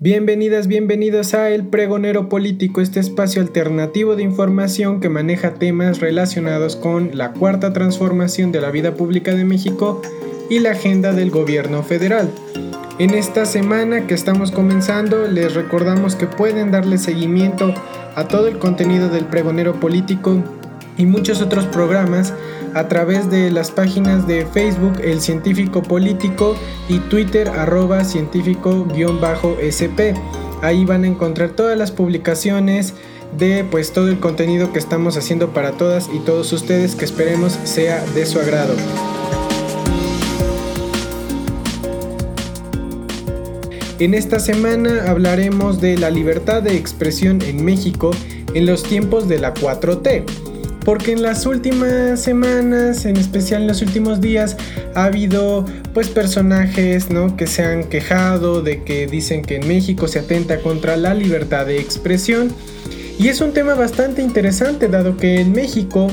Bienvenidas, bienvenidos a El Pregonero Político, este espacio alternativo de información que maneja temas relacionados con la cuarta transformación de la vida pública de México y la agenda del gobierno federal. En esta semana que estamos comenzando, les recordamos que pueden darle seguimiento a todo el contenido del Pregonero Político y muchos otros programas a través de las páginas de Facebook El Científico Político y Twitter arroba científico-sp. Ahí van a encontrar todas las publicaciones de pues todo el contenido que estamos haciendo para todas y todos ustedes que esperemos sea de su agrado. En esta semana hablaremos de la libertad de expresión en México en los tiempos de la 4T porque en las últimas semanas, en especial en los últimos días, ha habido pues personajes, ¿no? que se han quejado de que dicen que en México se atenta contra la libertad de expresión. Y es un tema bastante interesante dado que en México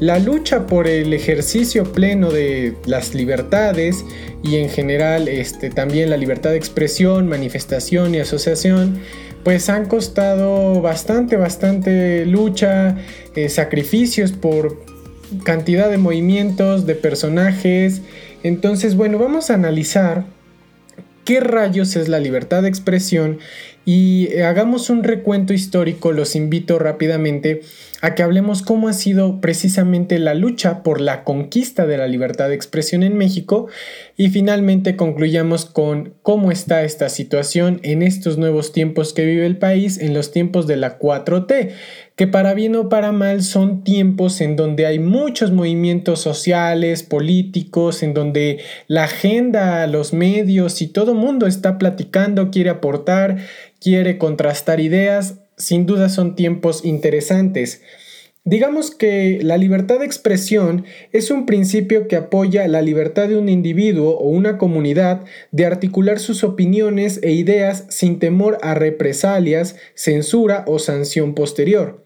la lucha por el ejercicio pleno de las libertades y en general este, también la libertad de expresión, manifestación y asociación pues han costado bastante, bastante lucha, eh, sacrificios por cantidad de movimientos, de personajes. Entonces, bueno, vamos a analizar qué rayos es la libertad de expresión y eh, hagamos un recuento histórico, los invito rápidamente a que hablemos cómo ha sido precisamente la lucha por la conquista de la libertad de expresión en México y finalmente concluyamos con cómo está esta situación en estos nuevos tiempos que vive el país, en los tiempos de la 4T, que para bien o para mal son tiempos en donde hay muchos movimientos sociales, políticos, en donde la agenda, los medios y todo mundo está platicando, quiere aportar, quiere contrastar ideas, sin duda son tiempos interesantes. Digamos que la libertad de expresión es un principio que apoya la libertad de un individuo o una comunidad de articular sus opiniones e ideas sin temor a represalias, censura o sanción posterior.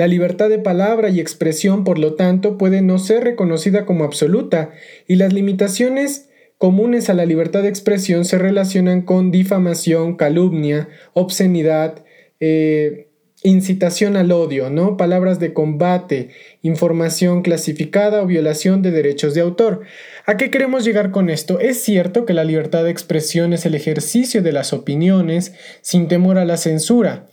La libertad de palabra y expresión, por lo tanto, puede no ser reconocida como absoluta y las limitaciones comunes a la libertad de expresión se relacionan con difamación, calumnia, obscenidad, eh, incitación al odio, ¿no? Palabras de combate, información clasificada o violación de derechos de autor. ¿A qué queremos llegar con esto? Es cierto que la libertad de expresión es el ejercicio de las opiniones sin temor a la censura.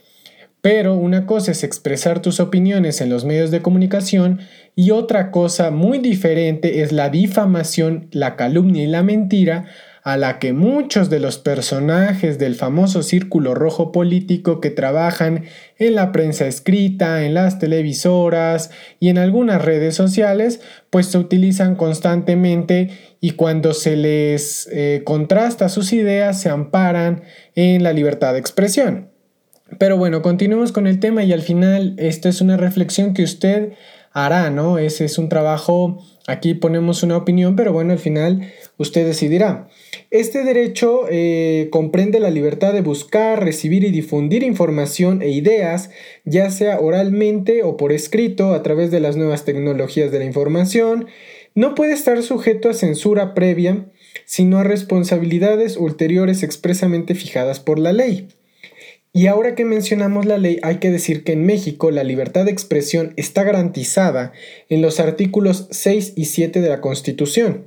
Pero una cosa es expresar tus opiniones en los medios de comunicación y otra cosa muy diferente es la difamación, la calumnia y la mentira a la que muchos de los personajes del famoso círculo rojo político que trabajan en la prensa escrita, en las televisoras y en algunas redes sociales, pues se utilizan constantemente y cuando se les eh, contrasta sus ideas se amparan en la libertad de expresión. Pero bueno, continuemos con el tema y al final esto es una reflexión que usted hará, ¿no? Ese es un trabajo, aquí ponemos una opinión, pero bueno, al final usted decidirá. Este derecho eh, comprende la libertad de buscar, recibir y difundir información e ideas, ya sea oralmente o por escrito, a través de las nuevas tecnologías de la información. No puede estar sujeto a censura previa, sino a responsabilidades ulteriores expresamente fijadas por la ley. Y ahora que mencionamos la ley, hay que decir que en México la libertad de expresión está garantizada en los artículos 6 y 7 de la Constitución.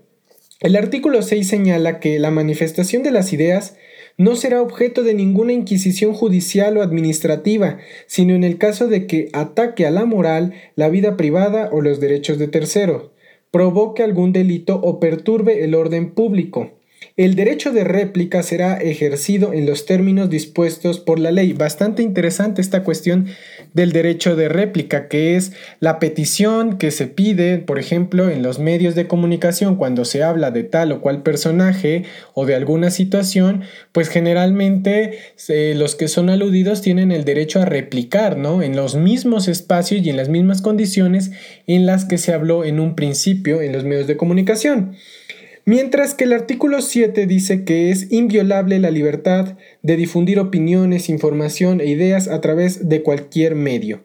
El artículo 6 señala que la manifestación de las ideas no será objeto de ninguna inquisición judicial o administrativa, sino en el caso de que ataque a la moral, la vida privada o los derechos de tercero, provoque algún delito o perturbe el orden público. El derecho de réplica será ejercido en los términos dispuestos por la ley. Bastante interesante esta cuestión del derecho de réplica, que es la petición que se pide, por ejemplo, en los medios de comunicación cuando se habla de tal o cual personaje o de alguna situación, pues generalmente eh, los que son aludidos tienen el derecho a replicar, ¿no? En los mismos espacios y en las mismas condiciones en las que se habló en un principio en los medios de comunicación. Mientras que el artículo 7 dice que es inviolable la libertad de difundir opiniones, información e ideas a través de cualquier medio.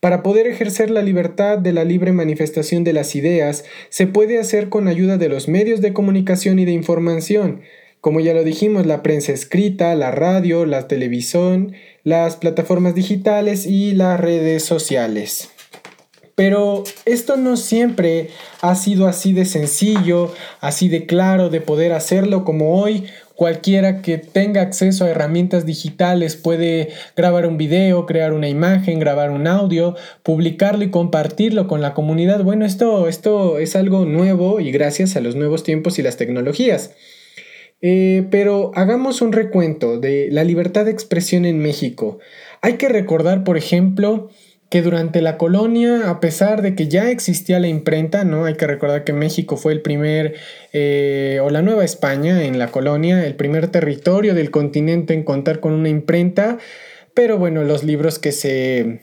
Para poder ejercer la libertad de la libre manifestación de las ideas, se puede hacer con ayuda de los medios de comunicación y de información. como ya lo dijimos, la prensa escrita, la radio, la televisión, las plataformas digitales y las redes sociales. Pero esto no siempre ha sido así de sencillo, así de claro de poder hacerlo como hoy. Cualquiera que tenga acceso a herramientas digitales puede grabar un video, crear una imagen, grabar un audio, publicarlo y compartirlo con la comunidad. Bueno, esto, esto es algo nuevo y gracias a los nuevos tiempos y las tecnologías. Eh, pero hagamos un recuento de la libertad de expresión en México. Hay que recordar, por ejemplo, que durante la colonia, a pesar de que ya existía la imprenta, ¿no? Hay que recordar que México fue el primer, eh, o la Nueva España en la colonia, el primer territorio del continente en contar con una imprenta, pero bueno, los libros que se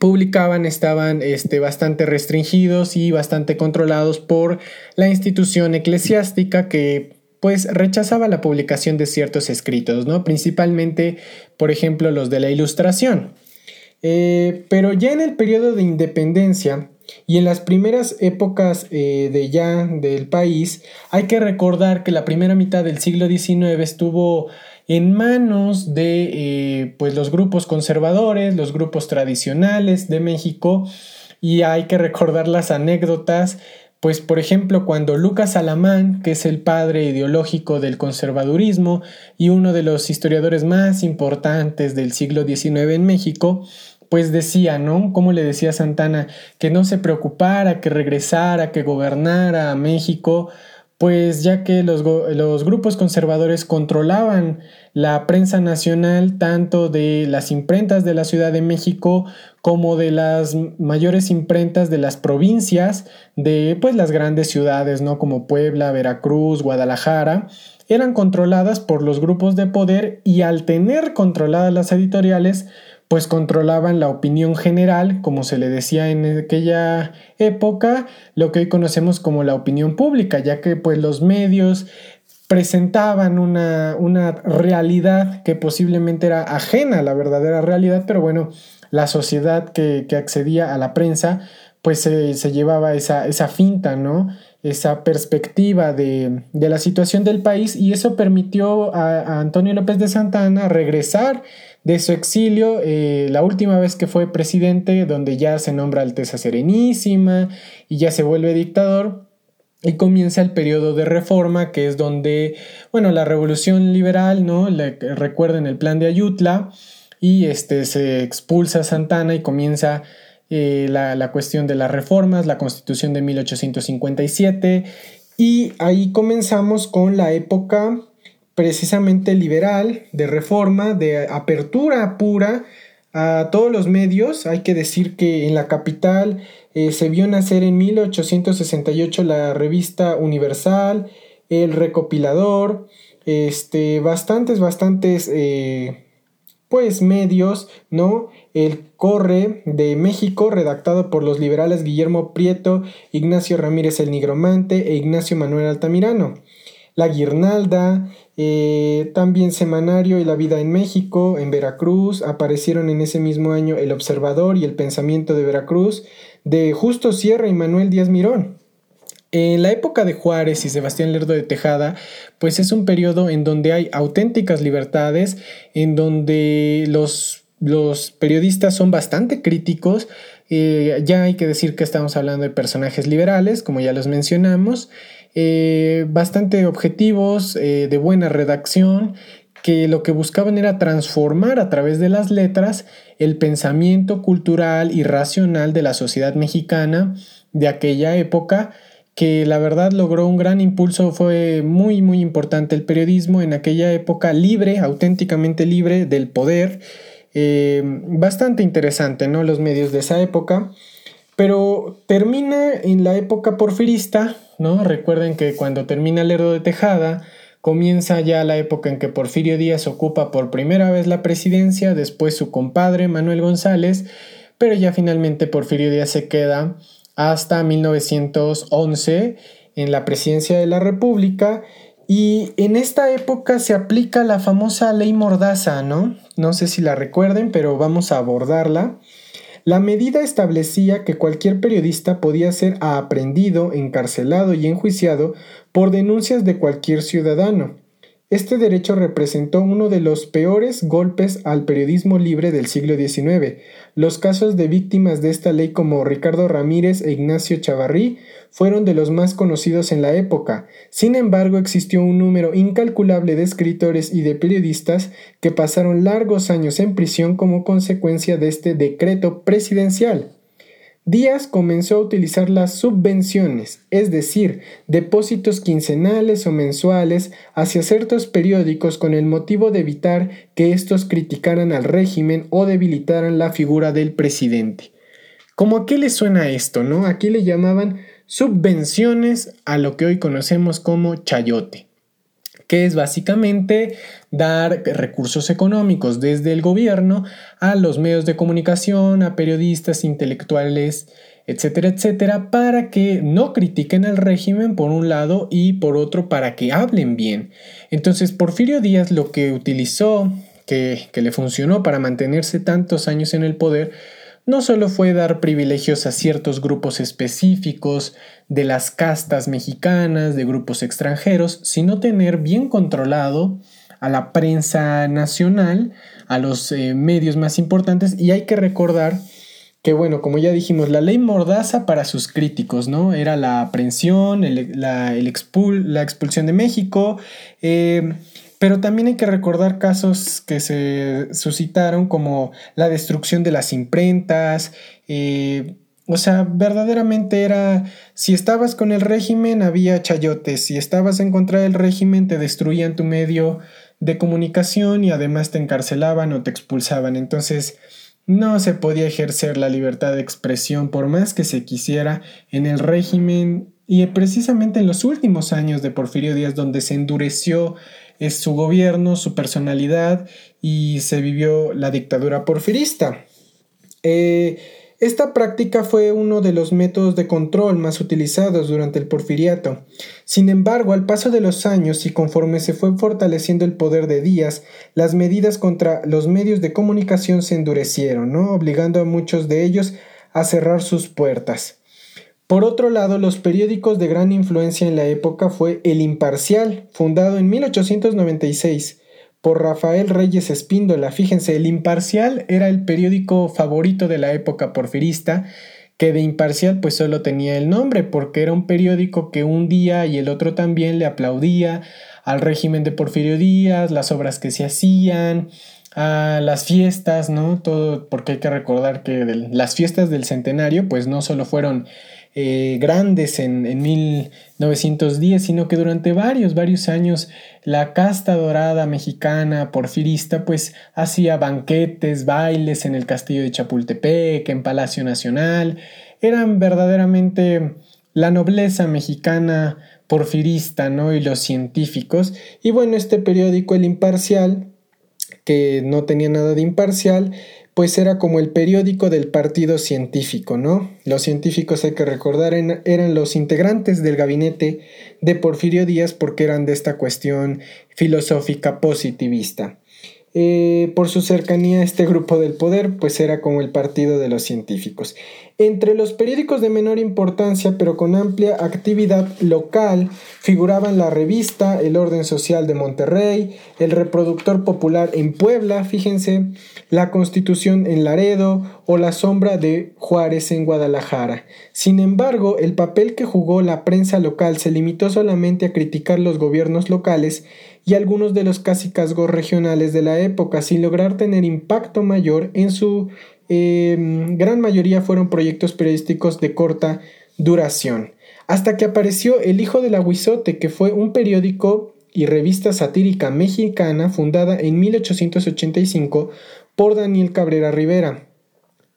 publicaban estaban este, bastante restringidos y bastante controlados por la institución eclesiástica que pues rechazaba la publicación de ciertos escritos, ¿no? Principalmente, por ejemplo, los de la Ilustración. Eh, pero ya en el periodo de independencia y en las primeras épocas eh, de ya del país, hay que recordar que la primera mitad del siglo XIX estuvo en manos de eh, pues los grupos conservadores, los grupos tradicionales de México, y hay que recordar las anécdotas pues por ejemplo cuando Lucas Alamán, que es el padre ideológico del conservadurismo y uno de los historiadores más importantes del siglo XIX en México, pues decía, ¿no? Como le decía Santana, que no se preocupara, que regresara, que gobernara a México, pues ya que los, grupos conservadores controlaban la prensa nacional tanto de las imprentas de la Ciudad de México como de las mayores imprentas de las provincias de pues las grandes ciudades, ¿no? Como Puebla, Veracruz, Guadalajara, eran controladas por los grupos de poder y al tener controladas las editoriales, pues controlaban la opinión general, como se le decía en aquella época, lo que hoy conocemos como la opinión pública, ya que pues los medios presentaban una, una realidad que posiblemente era ajena a la verdadera realidad, pero bueno, la sociedad que, accedía a la prensa, pues se, llevaba esa, esa finta, ¿no? esa perspectiva de, la situación del país y eso permitió a, Antonio López de Santana regresar de su exilio eh, la última vez que fue presidente, donde ya se nombra Alteza Serenísima y ya se vuelve dictador. Y comienza el periodo de reforma, que es donde, bueno, la revolución liberal, ¿no? recuerden el plan de Ayutla, y este, se expulsa a Santana y comienza eh, la, cuestión de las reformas, la constitución de 1857 y ahí comenzamos con la época precisamente liberal, de reforma, de apertura pura a todos los medios. Hay que decir que en la capital eh, se vio nacer en 1868 la revista Universal, El Recopilador, este, bastantes, bastantes, eh, pues medios, ¿no? El Corre de México, redactado por los liberales Guillermo Prieto, Ignacio Ramírez el Nigromante e Ignacio Manuel Altamirano. La Guirnalda, eh, también Semanario y La Vida en México, en Veracruz, aparecieron en ese mismo año El Observador y El Pensamiento de Veracruz, de Justo Sierra y Manuel Díaz Mirón. En la época de Juárez y Sebastián Lerdo de Tejada, pues es un periodo en donde hay auténticas libertades, en donde los los periodistas son bastante críticos. Eh, ya hay que decir que estamos hablando de personajes liberales, como ya los mencionamos, eh, bastante objetivos, eh, de buena redacción, que lo que buscaban era transformar a través de las letras el pensamiento cultural y racional de la sociedad mexicana de aquella época, que la verdad logró un gran impulso, fue muy muy importante el periodismo en aquella época libre, auténticamente libre del poder eh, bastante interesante, ¿no? Los medios de esa época. Pero termina en la época porfirista, Recuerden que cuando termina Lerdo de Tejada, comienza ya la época en que Porfirio Díaz ocupa por primera vez la presidencia, después su compadre Manuel González, pero ya finalmente Porfirio Díaz se queda hasta 1911 en la presidencia de la República y en esta época se aplica la famosa ley Mordaza, ¿no? No sé si la recuerden, pero vamos a abordarla. La medida establecía que cualquier periodista podía ser aprendido, encarcelado y enjuiciado por denuncias de cualquier ciudadano. Este derecho representó uno de los peores golpes al periodismo libre del siglo XIX. Los casos de víctimas de esta ley como Ricardo Ramírez e Ignacio Chavarrí fueron de los más conocidos en la época. Sin embargo, existió un número incalculable de escritores y de periodistas que pasaron largos años en prisión como consecuencia de este decreto presidencial. Díaz comenzó a utilizar las subvenciones, es decir, depósitos quincenales o mensuales hacia ciertos periódicos con el motivo de evitar que estos criticaran al régimen o debilitaran la figura del presidente. ¿Cómo a qué le suena esto, no? Aquí le llamaban subvenciones a lo que hoy conocemos como chayote que es básicamente dar recursos económicos desde el gobierno a los medios de comunicación, a periodistas, intelectuales, etcétera, etcétera, para que no critiquen al régimen por un lado y por otro para que hablen bien. Entonces, Porfirio Díaz lo que utilizó, que, que le funcionó para mantenerse tantos años en el poder, no solo fue dar privilegios a ciertos grupos específicos de las castas mexicanas, de grupos extranjeros, sino tener bien controlado a la prensa nacional, a los eh, medios más importantes, y hay que recordar que, bueno, como ya dijimos, la ley mordaza para sus críticos, ¿no? Era la aprehensión, la, la, expulsión de México, eh, pero también hay que recordar casos que se suscitaron como la destrucción de las imprentas. Eh, o sea, verdaderamente era, si estabas con el régimen había chayotes, si estabas en contra del régimen te destruían tu medio de comunicación y además te encarcelaban o te expulsaban. Entonces, no se podía ejercer la libertad de expresión por más que se quisiera en el régimen y precisamente en los últimos años de Porfirio Díaz donde se endureció es su gobierno, su personalidad y se vivió la dictadura porfirista. Eh, esta práctica fue uno de los métodos de control más utilizados durante el porfiriato. Sin embargo, al paso de los años y conforme se fue fortaleciendo el poder de Díaz, las medidas contra los medios de comunicación se endurecieron, ¿no? obligando a muchos de ellos a cerrar sus puertas. Por otro lado, los periódicos de gran influencia en la época fue El Imparcial, fundado en 1896 por Rafael Reyes Espíndola. Fíjense, El Imparcial era el periódico favorito de la época porfirista, que de imparcial pues solo tenía el nombre, porque era un periódico que un día y el otro también le aplaudía al régimen de Porfirio Díaz, las obras que se hacían, a las fiestas, ¿no? Todo, porque hay que recordar que las fiestas del centenario pues no solo fueron eh, grandes en, en, 1910, sino que durante varios, varios años la casta dorada mexicana porfirista pues hacía banquetes, bailes en el castillo de Chapultepec, en Palacio Nacional, eran verdaderamente la nobleza mexicana porfirista, ¿no? Y los científicos. Y bueno, este periódico, El Imparcial, que no tenía nada de imparcial, pues era como el periódico del partido científico, ¿no? Los científicos, hay que recordar, eran los integrantes del gabinete de Porfirio Díaz porque eran de esta cuestión filosófica positivista. Eh, por su cercanía a este grupo del poder, pues era como el partido de los científicos. Entre los periódicos de menor importancia, pero con amplia actividad local, figuraban la revista El Orden Social de Monterrey, El Reproductor Popular en Puebla, fíjense, La Constitución en Laredo o La Sombra de Juárez en Guadalajara. Sin embargo, el papel que jugó la prensa local se limitó solamente a criticar los gobiernos locales y algunos de los casicazgos regionales de la época, sin lograr tener impacto mayor en su em, gran mayoría fueron proyectos periodísticos de corta duración. Hasta que apareció El Hijo del Aguizote, que fue un periódico y revista satírica mexicana fundada en 1885 por Daniel Cabrera Rivera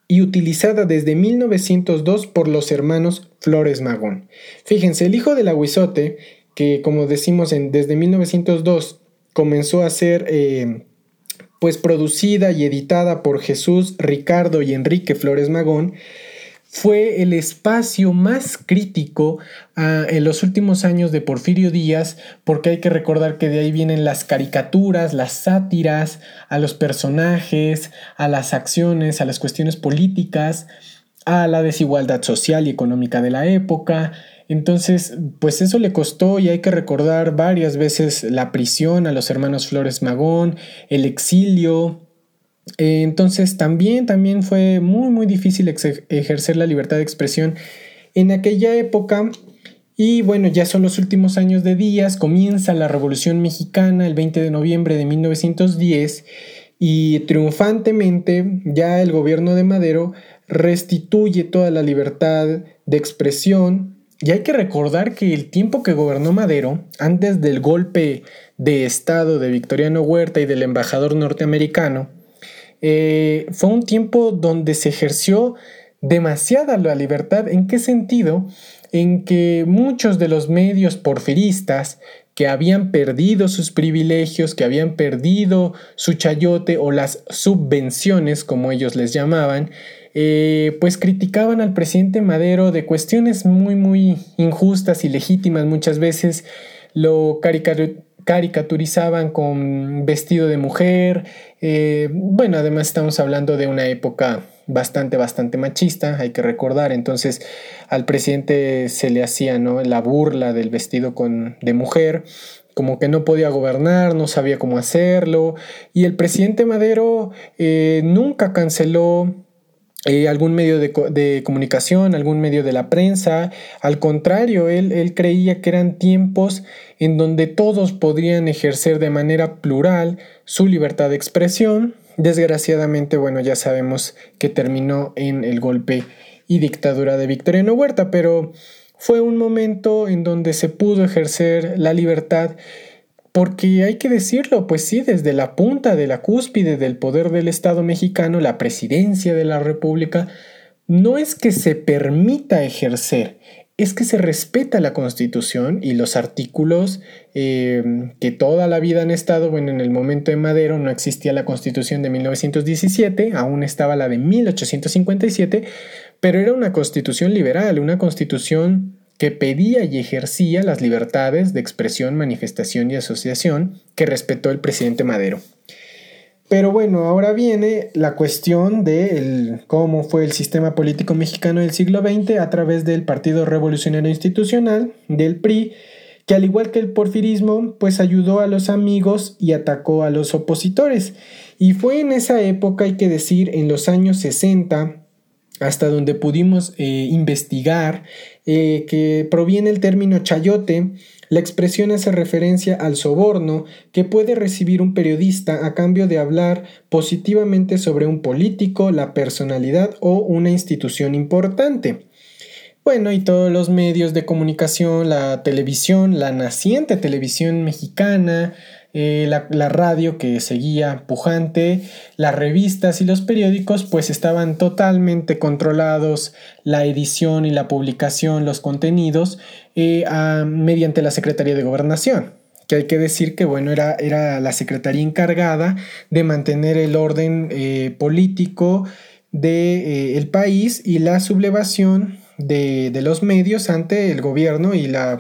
y utilizada desde 1902 por los hermanos Flores Magón. Fíjense, El Hijo del Aguizote que como decimos en, desde 1902 comenzó a ser eh, pues producida y editada por Jesús, Ricardo y Enrique Flores Magón, fue el espacio más crítico ah, en los últimos años de Porfirio Díaz, porque hay que recordar que de ahí vienen las caricaturas, las sátiras, a los personajes, a las acciones, a las cuestiones políticas, a la desigualdad social y económica de la época, Entonces, pues eso le costó y hay que recordar varias veces la prisión a los hermanos Flores Magón, el exilio. Eh, entonces, también, también fue muy, muy difícil ejercer la libertad de expresión en aquella época. Y bueno, ya son los últimos años de Díaz, comienza la Revolución Mexicana el 20 de noviembre de 1910 y triunfantemente ya el gobierno de Madero restituye toda la libertad de expresión. Y hay que recordar que el tiempo que gobernó Madero, antes del golpe de Estado de Victoriano Huerta y del embajador norteamericano, eh, fue un tiempo donde se ejerció demasiada la libertad. ¿En qué sentido? En que muchos de los medios porfiristas que habían perdido sus privilegios, que habían perdido su chayote o las subvenciones, como ellos les llamaban, eh, pues criticaban al presidente Madero de cuestiones muy, muy injustas y legítimas muchas veces, lo caricaturizaban con vestido de mujer, eh, bueno, además estamos hablando de una época bastante, bastante machista, hay que recordar. Entonces al presidente se le hacía ¿no? la burla del vestido con, de mujer, como que no podía gobernar, no sabía cómo hacerlo. Y el presidente Madero eh, nunca canceló eh, algún medio de, comunicación, algún medio de la prensa. Al contrario, él, él, creía que eran tiempos en donde todos podrían ejercer de manera plural su libertad de expresión Desgraciadamente, bueno, ya sabemos que terminó en el golpe y dictadura de Victoriano Huerta, pero fue un momento en donde se pudo ejercer la libertad porque hay que decirlo, pues sí, desde la punta de la cúspide del poder del Estado mexicano, la presidencia de la República, no es que se permita ejercer, es que se respeta la Constitución y los artículos eh, que toda la vida han estado, bueno, en el momento de Madero no existía la Constitución de 1917, aún estaba la de 1857, pero era una constitución liberal, una constitución que pedía y ejercía las libertades de expresión, manifestación y asociación que respetó el presidente Madero. Pero bueno, ahora viene la cuestión de cómo fue el sistema político mexicano del siglo XX a través del Partido Revolucionario Institucional, del PRI, que al igual que el porfirismo, pues ayudó a los amigos y atacó a los opositores. Y fue en esa época, hay que decir, en los años 60, hasta donde pudimos eh, investigar, eh, que proviene el término chayote, la expresión hace referencia al soborno que puede recibir un periodista a cambio de hablar positivamente sobre un político, la personalidad o una institución importante. Bueno, y todos los medios de comunicación, la televisión, la naciente televisión mexicana, eh, la, radio que seguía pujante, las revistas y los periódicos pues estaban totalmente controlados, la edición y la publicación, los contenidos, eh, mediante la Secretaría de Gobernación que hay que decir que bueno, era, era la secretaría encargada de mantener el orden eh, político del el país y la sublevación de, los medios ante el gobierno y la,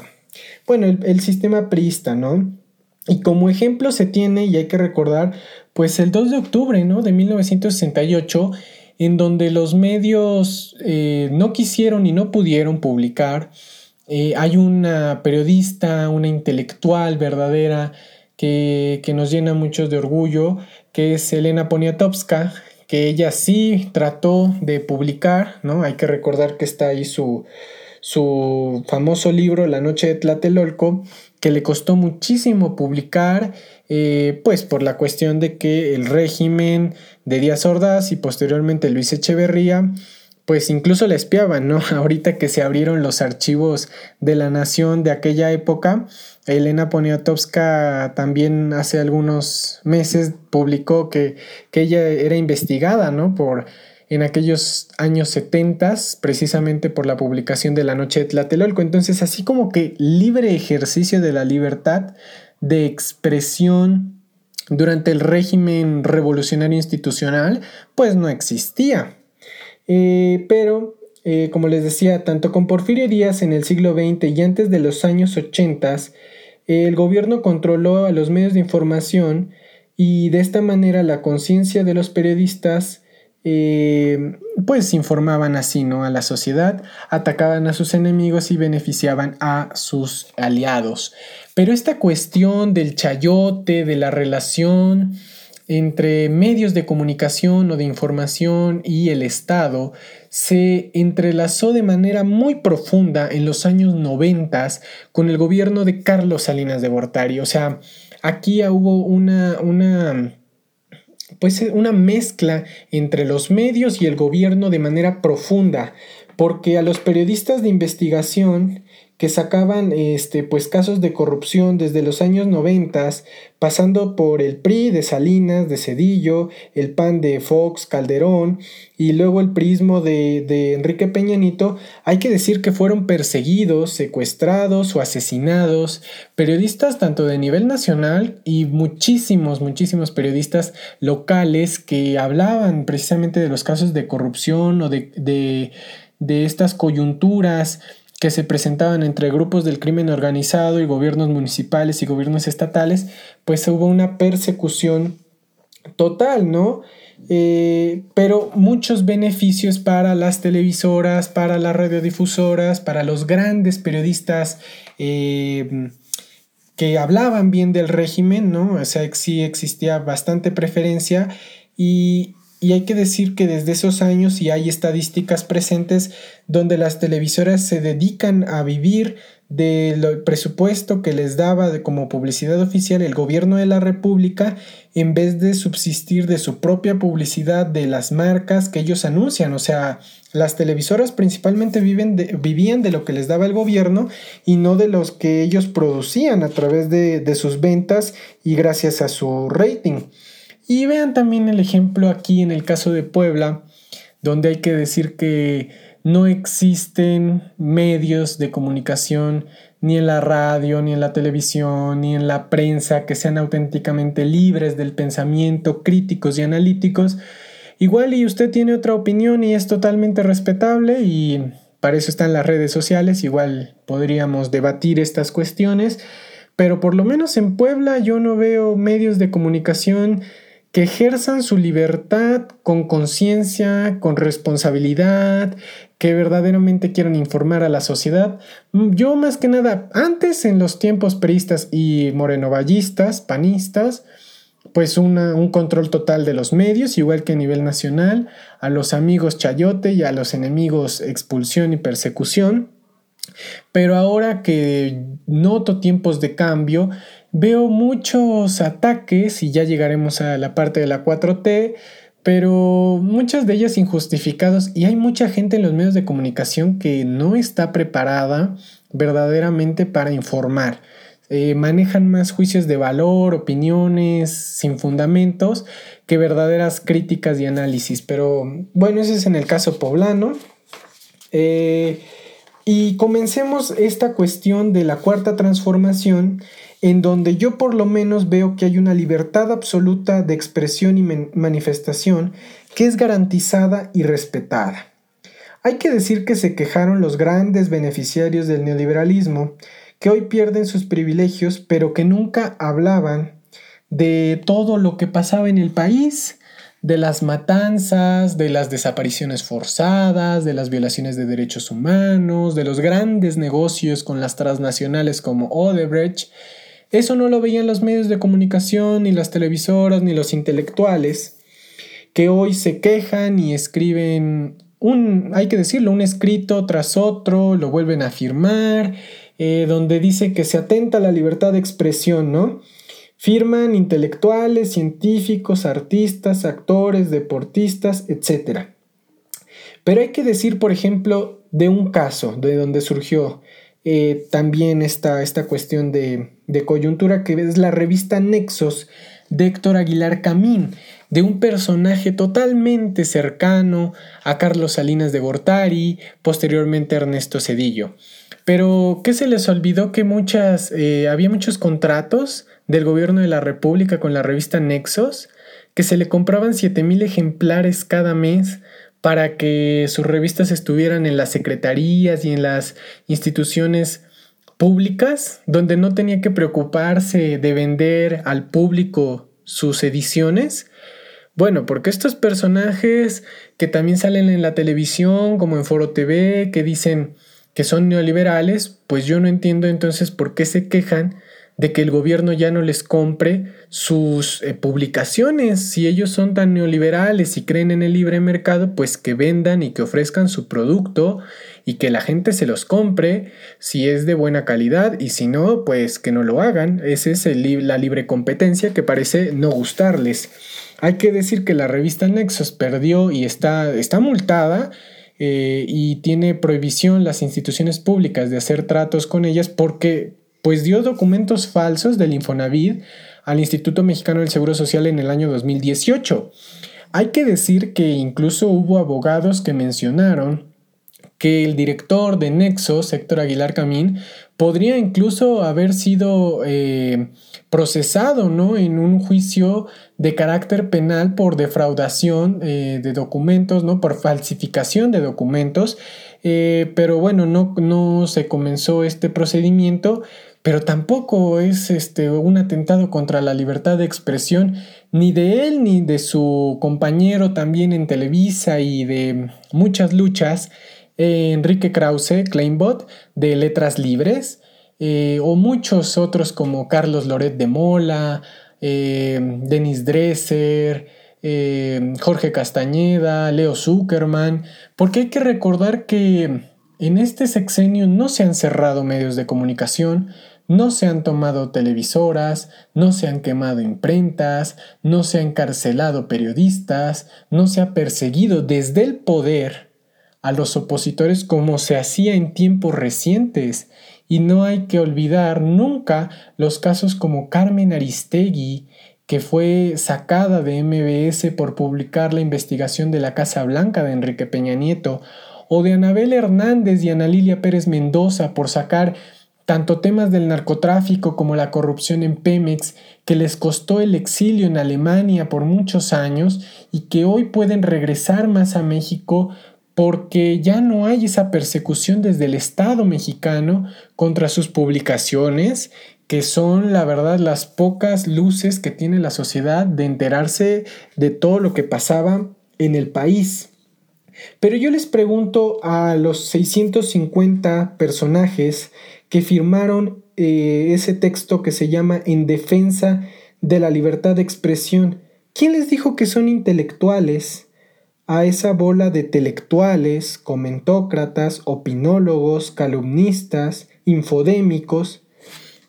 bueno, el, el sistema prista, ¿no? Y como ejemplo se tiene, y hay que recordar, pues el 2 de octubre ¿no? de 1968, en donde los medios eh, no quisieron y no pudieron publicar. Eh, hay una periodista, una intelectual verdadera que, que, nos llena mucho de orgullo, que es Elena Poniatowska, que ella sí trató de publicar, ¿no? Hay que recordar que está ahí su, su famoso libro La Noche de Tlatelolco, que le costó muchísimo publicar, eh, pues por la cuestión de que el régimen de Díaz Ordaz y posteriormente Luis Echeverría, pues incluso le espiaban, ¿no? Ahorita que se abrieron los archivos de la nación de aquella época, Elena Poniatowska también hace algunos meses publicó que, que ella era investigada, ¿no? Por en aquellos años 70, precisamente por la publicación de La Noche de Tlatelolco. Entonces, así como que libre ejercicio de la libertad de expresión durante el régimen revolucionario institucional, pues no existía. Eh, pero, eh, como les decía, tanto con Porfirio Díaz en el siglo XX y antes de los años 80, el gobierno controló a los medios de información y de esta manera la conciencia de los periodistas eh, pues informaban así, ¿no? A la sociedad, atacaban a sus enemigos y beneficiaban a sus aliados. Pero esta cuestión del chayote, de la relación entre medios de comunicación o de información y el Estado, se entrelazó de manera muy profunda en los años 90 con el gobierno de Carlos Salinas de Gortari. O sea, aquí hubo una, una pues una mezcla entre los medios y el gobierno de manera profunda, porque a los periodistas de investigación que sacaban este, pues, casos de corrupción desde los años 90, pasando por el PRI de Salinas, de Cedillo, el PAN de Fox, Calderón y luego el prismo de, de Enrique Peñanito, hay que decir que fueron perseguidos, secuestrados o asesinados, periodistas tanto de nivel nacional y muchísimos, muchísimos periodistas locales que hablaban precisamente de los casos de corrupción o de, de, de estas coyunturas que se presentaban entre grupos del crimen organizado y gobiernos municipales y gobiernos estatales, pues hubo una persecución total, ¿no? Eh, pero muchos beneficios para las televisoras, para las radiodifusoras, para los grandes periodistas eh, que hablaban bien del régimen, ¿no? O sea, sí existía bastante preferencia y, y hay que decir que desde esos años y hay estadísticas presentes donde las televisoras se dedican a vivir del presupuesto que les daba como publicidad oficial el gobierno de la República en vez de subsistir de su propia publicidad de las marcas que ellos anuncian. O sea, las televisoras principalmente viven vivían de lo que les daba el gobierno y no de los que ellos producían a través de, de sus ventas y gracias a su rating. Y vean también el ejemplo aquí en el caso de Puebla, donde hay que decir que no existen medios de comunicación ni en la radio, ni en la televisión, ni en la prensa que sean auténticamente libres del pensamiento, críticos y analíticos. Igual y usted tiene otra opinión y es totalmente respetable y para eso están las redes sociales, igual podríamos debatir estas cuestiones, pero por lo menos en Puebla yo no veo medios de comunicación que ejerzan su libertad con conciencia, con responsabilidad, que verdaderamente quieran informar a la sociedad. Mm, yo más que nada, antes en los tiempos peristas y morenovallistas, panistas, pues un control total de los medios, igual que a nivel nacional, a los amigos chayote y a los enemigos expulsión y persecución. Pero ahora que noto tiempos de cambio, Veo muchos ataques y ya llegaremos a la parte de la 4T, pero muchas de ellas injustificados y hay mucha gente en los medios de comunicación que no está preparada verdaderamente para informar. Eh, manejan más juicios de valor, opiniones sin fundamentos que verdaderas críticas y análisis. Pero bueno, ese es en el caso poblano. Eh, y comencemos esta cuestión de la cuarta transformación en donde yo por lo menos veo que hay una libertad absoluta de expresión y manifestación que es garantizada y respetada. Hay que decir que se quejaron los grandes beneficiarios del neoliberalismo, que hoy pierden sus privilegios, pero que nunca hablaban de todo lo que pasaba en el país, de las matanzas, de las desapariciones forzadas, de las violaciones de derechos humanos, de los grandes negocios con las transnacionales como Odebrecht, eso no lo veían los medios de comunicación, ni las televisoras, ni los intelectuales, que hoy se quejan y escriben un, hay que decirlo, un escrito tras otro, lo vuelven a afirmar, eh, donde dice que se atenta a la libertad de expresión, ¿no? Firman intelectuales, científicos, artistas, actores, deportistas, etc. Pero hay que decir, por ejemplo, de un caso de donde surgió eh, también esta, esta cuestión de, coyuntura que es la revista Nexos de Héctor Aguilar Camín, de un personaje totalmente cercano a Carlos Salinas de Gortari, posteriormente Ernesto Cedillo. Pero, ¿qué se les olvidó? Que muchas, eh, había muchos contratos del gobierno de la República con la revista Nexos, que se le compraban 7000 ejemplares cada mes para que sus revistas estuvieran en las secretarías y en las instituciones públicas, donde no tenía que preocuparse de vender al público sus ediciones. Bueno, porque estos personajes que también salen en la televisión, como en Foro TV, que dicen que son neoliberales, pues yo no entiendo entonces por qué se quejan de que el gobierno ya no les compre sus eh, publicaciones. Si ellos son tan neoliberales y creen en el libre mercado, pues que vendan y que ofrezcan su producto y que la gente se los compre si es de buena calidad y si no, pues que no lo hagan. Esa es la libre competencia que parece no gustarles. Hay que decir que la revista Nexos perdió y está, está multada. Eh, y tiene prohibición las instituciones públicas de hacer tratos con ellas porque pues dio documentos falsos del Infonavit al Instituto Mexicano del Seguro Social en el año 2018. Hay que decir que incluso hubo abogados que mencionaron que el director de Nexo, Héctor Aguilar Camín, podría incluso haber sido eh, procesado ¿no? en un juicio de carácter penal por defraudación eh, de documentos, ¿no? por falsificación de documentos, eh, pero bueno, no, no se comenzó este procedimiento pero tampoco es este, un atentado contra la libertad de expresión ni de él ni de su compañero también en Televisa y de muchas luchas, eh, Enrique Krause, Kleinbot, de Letras Libres, eh, o muchos otros como Carlos Loret de Mola, eh, Denis Dresser, Jorge Castañeda, Leo Zuckerman, porque hay que recordar que en este sexenio no se han cerrado medios de comunicación, no se han tomado televisoras, no se han quemado imprentas, no se han encarcelado periodistas, no se ha perseguido desde el poder a los opositores como se hacía en tiempos recientes. Y no hay que olvidar nunca los casos como Carmen Aristegui, que fue sacada de MBS por publicar la investigación de la Casa Blanca de Enrique Peña Nieto, o de Anabel Hernández y Ana Lilia Pérez Mendoza por sacar tanto temas del narcotráfico como la corrupción en Pemex, que les costó el exilio en Alemania por muchos años y que hoy pueden regresar más a México porque ya no hay esa persecución desde el Estado mexicano contra sus publicaciones, que son la verdad las pocas luces que tiene la sociedad de enterarse de todo lo que pasaba en el país. Pero yo les pregunto a los 650 personajes que firmaron eh, ese texto que se llama En defensa de la libertad de expresión. ¿Quién les dijo que son intelectuales? A esa bola de intelectuales, comentócratas, opinólogos, calumnistas, infodémicos,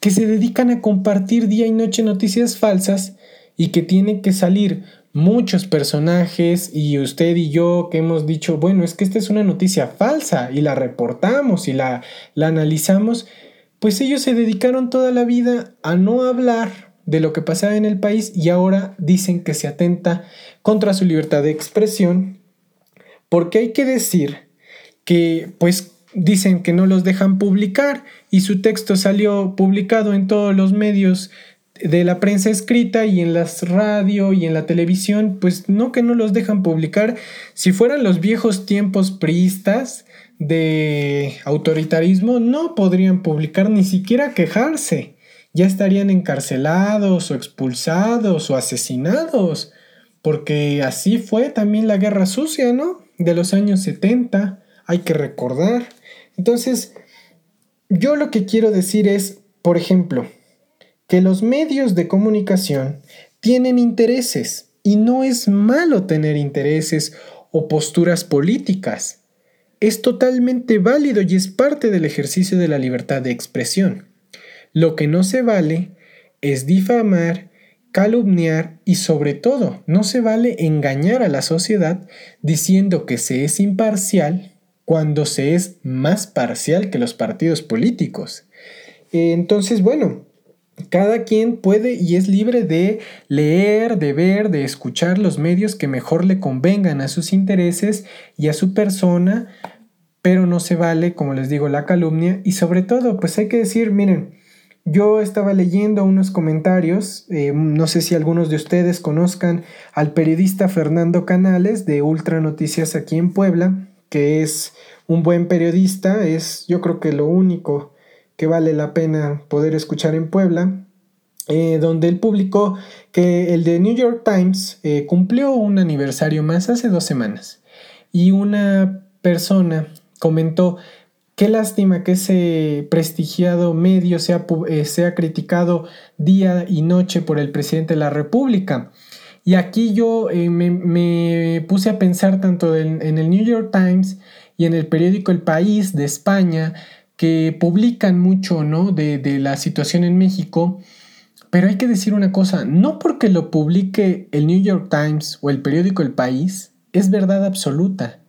que se dedican a compartir día y noche noticias falsas y que tienen que salir muchos personajes y usted y yo que hemos dicho, bueno, es que esta es una noticia falsa y la reportamos y la, la analizamos, pues ellos se dedicaron toda la vida a no hablar de lo que pasaba en el país y ahora dicen que se atenta contra su libertad de expresión, porque hay que decir que pues dicen que no los dejan publicar y su texto salió publicado en todos los medios de la prensa escrita y en las radio y en la televisión, pues no que no los dejan publicar. Si fueran los viejos tiempos priistas de autoritarismo, no podrían publicar ni siquiera quejarse. Ya estarían encarcelados o expulsados o asesinados. Porque así fue también la guerra sucia, ¿no? De los años 70, hay que recordar. Entonces, yo lo que quiero decir es, por ejemplo, que los medios de comunicación tienen intereses y no es malo tener intereses o posturas políticas. Es totalmente válido y es parte del ejercicio de la libertad de expresión. Lo que no se vale es difamar, calumniar y sobre todo no se vale engañar a la sociedad diciendo que se es imparcial cuando se es más parcial que los partidos políticos. Entonces, bueno, cada quien puede y es libre de leer, de ver, de escuchar los medios que mejor le convengan a sus intereses y a su persona, pero no se vale, como les digo, la calumnia. Y sobre todo, pues hay que decir, miren, yo estaba leyendo unos comentarios, eh, no sé si algunos de ustedes conozcan al periodista Fernando Canales de Ultra Noticias aquí en Puebla, que es un buen periodista, es yo creo que lo único que vale la pena poder escuchar en Puebla. eh, donde él publicó que el de New York Times eh, cumplió un aniversario más hace dos semanas y una persona comentó Qué lástima que ese prestigiado medio sea, eh, sea, criticado día y noche por el presidente de la República. Y aquí yo me, puse a pensar tanto en, el New York Times y en el periódico El País de España, que publican mucho ¿no? de, de la situación en México. Pero hay que decir una cosa, no porque lo publique el New York Times o el periódico El País, es verdad absoluta.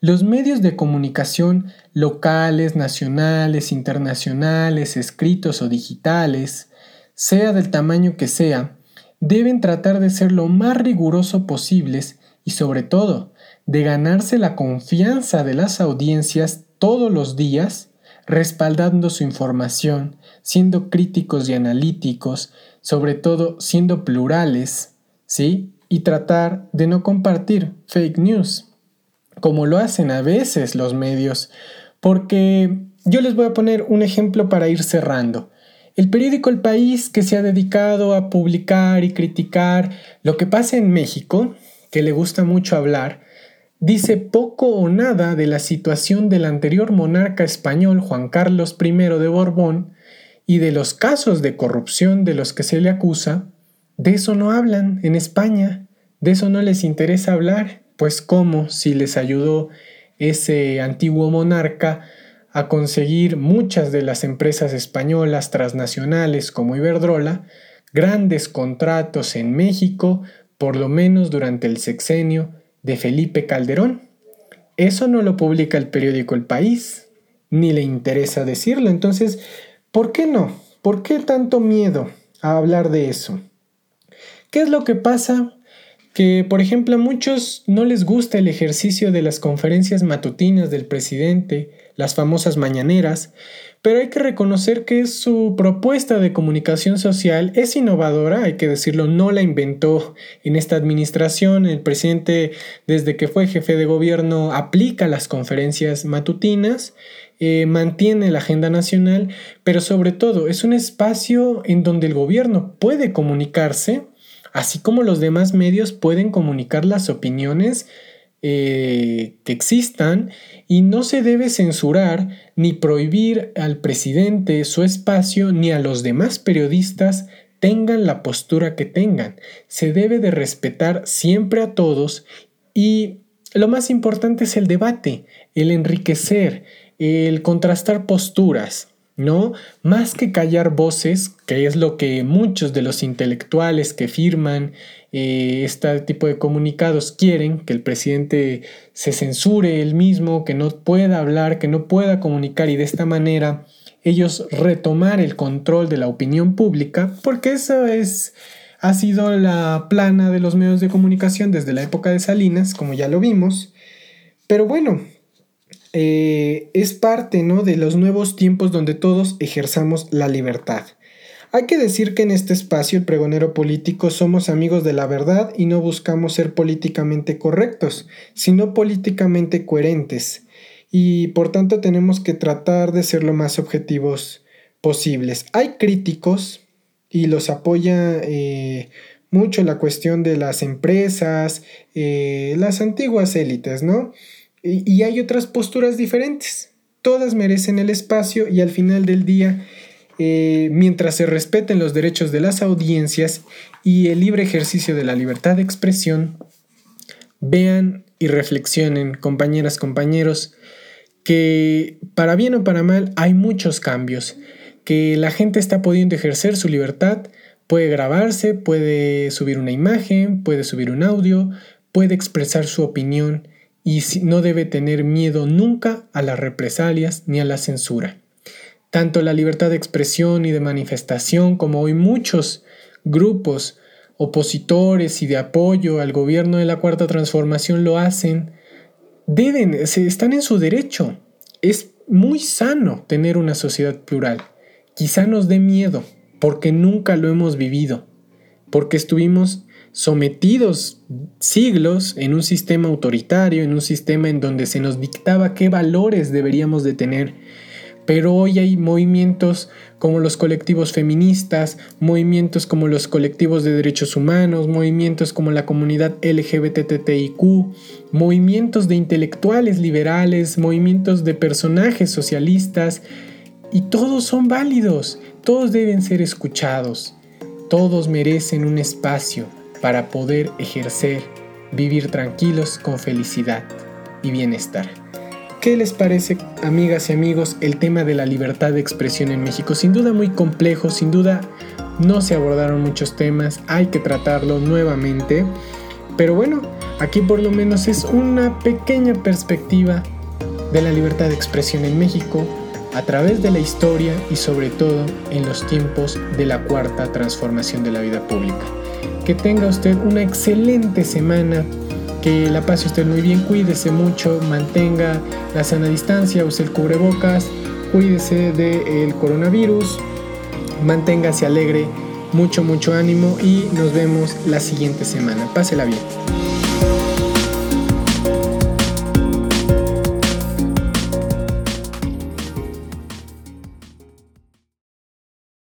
Los medios de comunicación locales, nacionales, internacionales, escritos o digitales, sea del tamaño que sea, deben tratar de ser lo más riguroso posibles y sobre todo de ganarse la confianza de las audiencias todos los días, respaldando su información, siendo críticos y analíticos, sobre todo siendo plurales, ¿sí? Y tratar de no compartir fake news, como lo hacen a veces los medios, porque yo les voy a poner un ejemplo para ir cerrando. El periódico El País, que se ha dedicado a publicar y criticar lo que pasa en México, que le gusta mucho hablar, dice poco o nada de la situación del anterior monarca español Juan Carlos I de Borbón y de los casos de corrupción de los que se le acusa, de eso no hablan en España, de eso no les interesa hablar, pues cómo si les ayudó ese antiguo monarca a conseguir muchas de las empresas españolas transnacionales como Iberdrola, grandes contratos en México, por lo menos durante el sexenio de Felipe Calderón. Eso no lo publica el periódico El País, ni le interesa decirlo. Entonces, ¿Por qué no? ¿Por qué tanto miedo a hablar de eso? ¿Qué es lo que pasa? Que, por ejemplo, a muchos no les gusta el ejercicio de las conferencias matutinas del presidente, las famosas mañaneras, pero hay que reconocer que su propuesta de comunicación social es innovadora, hay que decirlo, no la inventó en esta administración, el presidente desde que fue jefe de gobierno aplica las conferencias matutinas eh, mantiene la agenda nacional, pero sobre todo es un espacio en donde el gobierno puede comunicarse, así como los demás medios pueden comunicar las opiniones eh, que existan y no se debe censurar ni prohibir al presidente su espacio ni a los demás periodistas tengan la postura que tengan. Se debe de respetar siempre a todos y lo más importante es el debate, el enriquecer, el contrastar posturas, ¿no? Más que callar voces, que es lo que muchos de los intelectuales que firman eh, este tipo de comunicados quieren, que el presidente se censure él mismo, que no pueda hablar, que no pueda comunicar y de esta manera ellos retomar el control de la opinión pública, porque esa es ha sido la plana de los medios de comunicación desde la época de Salinas, como ya lo vimos. Pero bueno, eh, es parte ¿no? de los nuevos tiempos donde todos ejerzamos la libertad. Hay que decir que en este espacio el pregonero político somos amigos de la verdad y no buscamos ser políticamente correctos, sino políticamente coherentes. Y por tanto tenemos que tratar de ser lo más objetivos posibles. Hay críticos y los apoya eh, mucho la cuestión de las empresas, eh, las antiguas élites, ¿no? Y, hay otras posturas diferentes. Todas merecen el espacio y al final del día, eh, mientras se respeten los derechos de las audiencias y el libre ejercicio de la libertad de expresión, vean y reflexionen, compañeras, compañeros, que para bien o para mal hay muchos cambios, que la gente está pudiendo ejercer su libertad, puede grabarse, puede subir una imagen, puede subir un audio, puede expresar su opinión y no debe tener miedo nunca a las represalias ni a la censura. Tanto la libertad de expresión y de manifestación como hoy muchos grupos opositores y de apoyo al gobierno de la Cuarta Transformación lo hacen, deben, se están en su derecho. Es muy sano tener una sociedad plural. Quizá nos dé miedo porque nunca lo hemos vivido, porque estuvimos sometidos siglos en un sistema autoritario, en un sistema en donde se nos dictaba qué valores deberíamos de tener. pero hoy hay movimientos como los colectivos feministas, movimientos como los colectivos de derechos humanos, movimientos como la comunidad LGBTTIQ, movimientos de intelectuales liberales, movimientos de personajes socialistas, y todos son válidos, todos deben ser escuchados, todos merecen un espacio para poder ejercer, vivir tranquilos con felicidad y bienestar. ¿Qué les parece, amigas y amigos, el tema de la libertad de expresión en México? Sin duda muy complejo, sin duda no se abordaron muchos temas, hay que tratarlo nuevamente, pero bueno, aquí por lo menos es una pequeña perspectiva de la libertad de expresión en México a través de la historia y sobre todo en los tiempos de la cuarta transformación de la vida pública. Que tenga usted una excelente semana que la pase usted muy bien, cuídese mucho, mantenga la sana distancia, use el cubrebocas, cuídese del coronavirus, manténgase alegre, mucho, mucho ánimo y nos vemos la siguiente semana. Pásela bien.